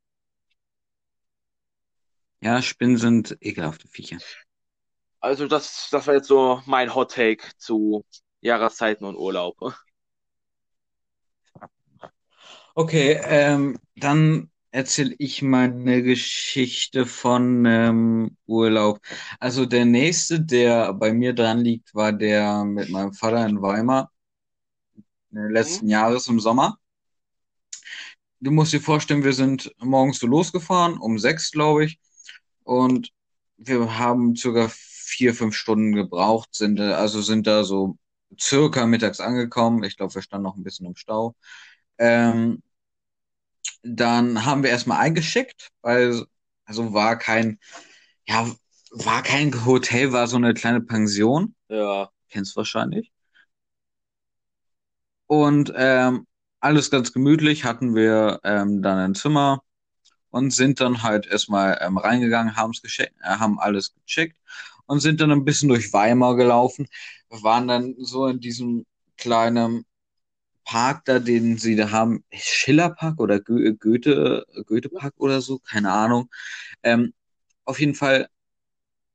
Ja, Spinnen sind ekelhafte Viecher. Also das, das war jetzt so mein Hot Take zu Jahreszeiten und Urlaub. Okay, ähm, dann erzähle ich meine Geschichte von ähm, Urlaub. Also der nächste, der bei mir dran liegt, war der mit meinem Vater in Weimar äh, Hm? letzten Jahres im Sommer. Du musst dir vorstellen, wir sind morgens so losgefahren, um sechs, glaube ich, und wir haben circa vier, fünf Stunden gebraucht, sind, äh, also sind da so circa mittags angekommen. Ich glaube, wir standen noch ein bisschen im Stau. Ähm, dann haben wir erstmal eingeschickt, weil also war kein, ja, war kein Hotel, war so eine kleine Pension, Ja. kennst wahrscheinlich. Und ähm, alles ganz gemütlich, hatten wir ähm, dann ein Zimmer und sind dann halt erstmal ähm, reingegangen, haben's gescheckt, äh, haben alles gecheckt und sind dann ein bisschen durch Weimar gelaufen. Wir waren dann so in diesem kleinen Park da, den sie da haben, Schillerpark oder Go Goethe, Goethe-Park oder so, keine Ahnung. Ähm, auf jeden Fall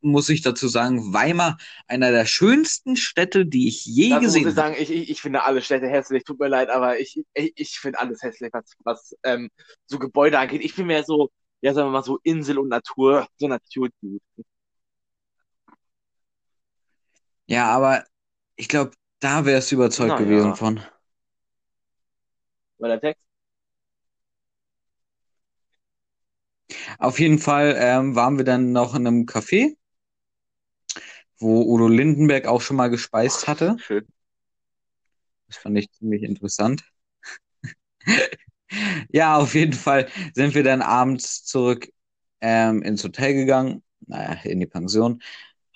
muss ich dazu sagen, Weimar, einer der schönsten Städte, die ich je muss gesehen ich habe. sagen, ich, ich, ich finde alle Städte hässlich, tut mir leid, aber ich, ich, ich finde alles hässlich, was, was ähm, so Gebäude angeht. Ich bin mehr so, ja, sagen wir mal so Insel und Natur, so Naturdude. Ja, aber ich glaube, da wärst du überzeugt Naja. gewesen von. War der Text? Auf jeden Fall ähm, waren wir dann noch in einem Café, wo Udo Lindenberg auch schon mal gespeist hatte. Schön. Das fand ich ziemlich interessant. (laughs) Ja, auf jeden Fall sind wir dann abends zurück ähm, ins Hotel gegangen, naja, in die Pension,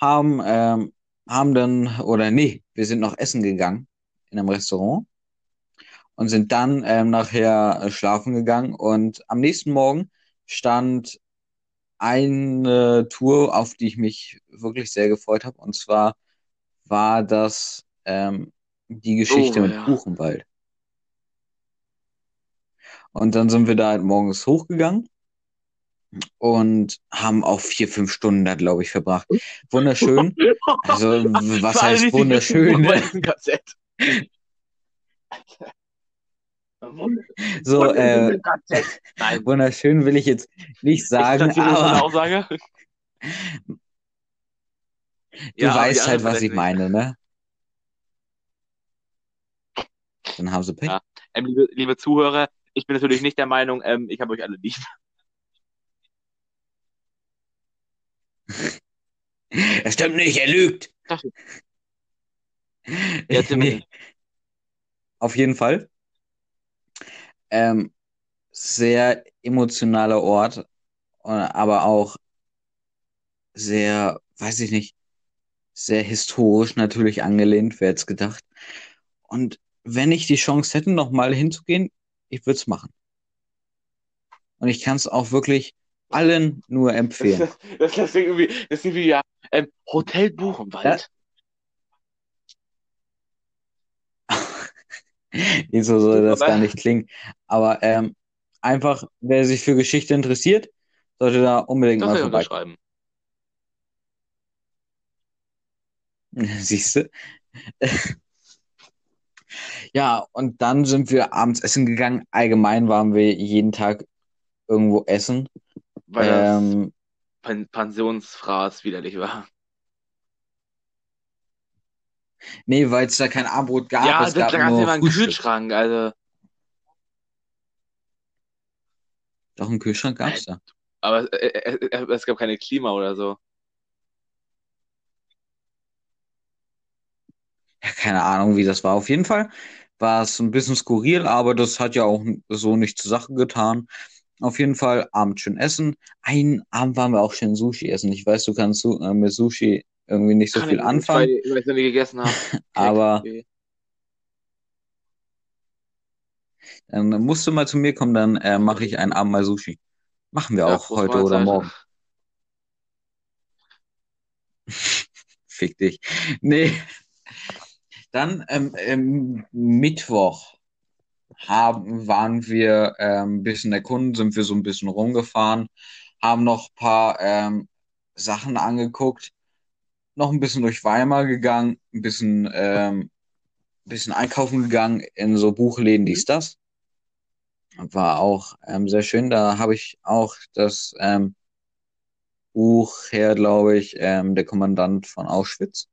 haben, ähm, haben dann, oder nee, wir sind noch essen gegangen in einem Restaurant und sind dann ähm, nachher äh, schlafen gegangen und am nächsten Morgen stand eine Tour, auf die ich mich wirklich sehr gefreut habe, und zwar war das ähm, die Geschichte Oh, mit ja. Buchenwald. Und dann sind wir da halt morgens hochgegangen und haben auch vier, fünf Stunden da, glaube ich, verbracht. Wunderschön. Also, (laughs) was heißt wunderschön, ne? (laughs) Buchenwald ist ein KZ. So, äh, wunderschön will ich jetzt nicht Ich sagen, retractiere das aber Aussage. du Ja, weißt halt, was ich verletzen meine, ne? Dann haben sie Pech. Ja. Ähm, liebe, liebe Zuhörer, ich bin natürlich nicht der Meinung, ähm, ich habe euch alle lieb. (laughs) Das stimmt nicht, er lügt. Das (laughs) stimmt. Wir- Nee. Auf jeden Fall. Ähm, sehr emotionaler Ort, äh, aber auch sehr, weiß ich nicht, sehr historisch natürlich angelehnt, wer hätte gedacht. Und wenn ich die Chance hätte, nochmal hinzugehen, ich würde es machen. Und ich kann es auch wirklich allen nur empfehlen. Das, (laughs) das, das klingt irgendwie, das klingt wie ja, ähm, Hotel Buchenwald. Nee, so soll das gar nicht klingen. Aber ähm, einfach, wer sich für Geschichte interessiert, sollte da unbedingt Das mal unterschreiben. (laughs) Siehst du? (laughs) Ja, und dann sind wir abends essen gegangen. Allgemein waren wir jeden Tag irgendwo essen. Weil das Ähm, Pen Pensionsfraß widerlich war. Nee, weil es da kein Abendbrot gab. ja, es gab da gab nur immer einen Frühstück. Kühlschrank, also. Doch, einen Kühlschrank gab's da. Aber äh, äh, äh, es gab keine Klima oder so. Ja, keine Ahnung, wie das war. Auf jeden Fall war es ein bisschen skurril, aber das hat ja auch so nicht zur Sache getan. Auf jeden Fall Abend schön essen. Einen Abend waren wir auch schön Sushi essen. Ich weiß, du kannst äh, mit Sushi irgendwie nicht so Kann viel ich anfangen, Weil, weil ich noch nie gegessen habe. (laughs) aber dann musst du mal zu mir kommen, dann äh, mache ich einen Abend mal Sushi. Machen wir Ja, auch heute oder morgen. (laughs) Fick dich. Nee. Dann ähm, ähm, Mittwoch haben, waren wir ähm, ein bisschen erkunden, sind wir so ein bisschen rumgefahren, haben noch ein paar ähm, Sachen angeguckt, noch ein bisschen durch Weimar gegangen, ein bisschen, ähm, ein bisschen einkaufen gegangen in so Buchläden, dies, das. War auch ähm, sehr schön. Da habe ich auch das ähm, Buch her, glaube ich, ähm, Der Kommandant von Auschwitz.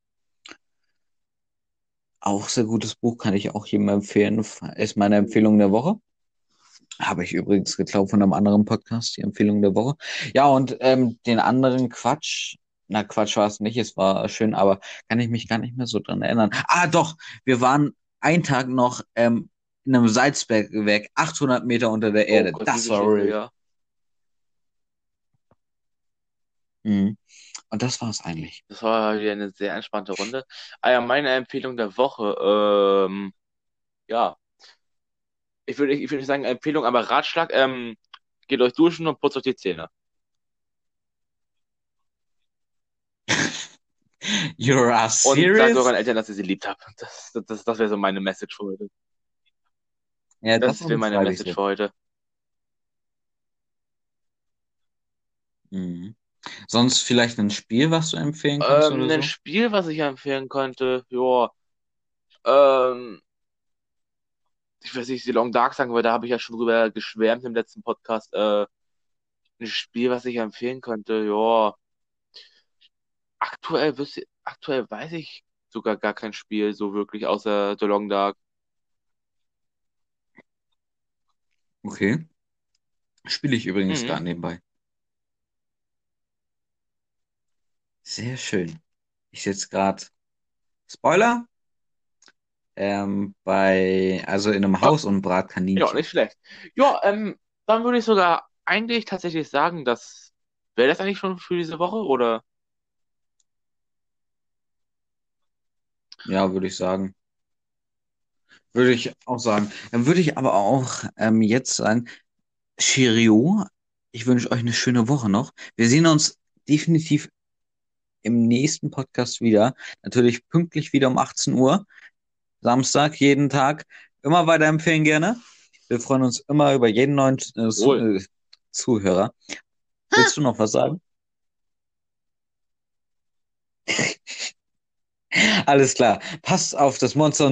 Auch sehr gutes Buch, kann ich auch jedem empfehlen. Ist meine Empfehlung der Woche. Habe ich übrigens geklaut von einem anderen Podcast, die Empfehlung der Woche. Ja, und ähm, den anderen Quatsch, na Quatsch war es nicht, es war schön, aber kann ich mich gar nicht mehr so dran erinnern. Ah, doch, wir waren einen Tag noch ähm, in einem Salzbergwerk, 800 Meter unter der Erde. Oh Gott, das war real. ja. Mhm. Und das war's eigentlich. Das war wieder eine sehr entspannte Runde. Ah ja, meine Empfehlung der Woche, ähm, ja. Ich würde ich würde nicht sagen Empfehlung, aber Ratschlag, ähm, geht euch duschen und putzt euch die Zähne. You're a Und sagt serious? euren Eltern, dass ihr sie liebt habt. Das, das, das, das wäre so meine Message für heute. Ja, Das das wäre meine Message so. für heute. Mhm. Sonst vielleicht ein Spiel, was du empfehlen kannst Ähm, ein so? Spiel, was ich empfehlen könnte, ja, ähm, ich weiß nicht, The Long Dark sagen, weil da habe ich ja schon drüber geschwärmt im letzten Podcast. Äh, ein Spiel, was ich empfehlen könnte, ja, aktuell wüsste, aktuell weiß ich sogar gar kein Spiel so wirklich außer The Long Dark. Okay. Spiele ich übrigens Mhm. gerade nebenbei. Sehr schön. Ich sitze gerade, Spoiler, ähm, bei, also in einem Haus und brat Ja, Kaninchen. nicht schlecht. Ja, ähm, dann würde ich sogar eigentlich tatsächlich sagen, dass wäre das eigentlich schon für diese Woche oder? Ja, würde ich sagen. Würde ich auch sagen. Dann würde ich aber auch ähm, jetzt sagen, Cheerio, ich wünsche euch eine schöne Woche noch. Wir sehen uns definitiv im nächsten Podcast wieder. Natürlich pünktlich wieder um 18 Uhr. Samstag, jeden Tag. Immer weiterempfehlen gerne. Wir freuen uns immer über jeden neuen äh, Zu äh, Zuhörer. Willst du noch was sagen? (laughs) Alles klar. Passt auf das Monster.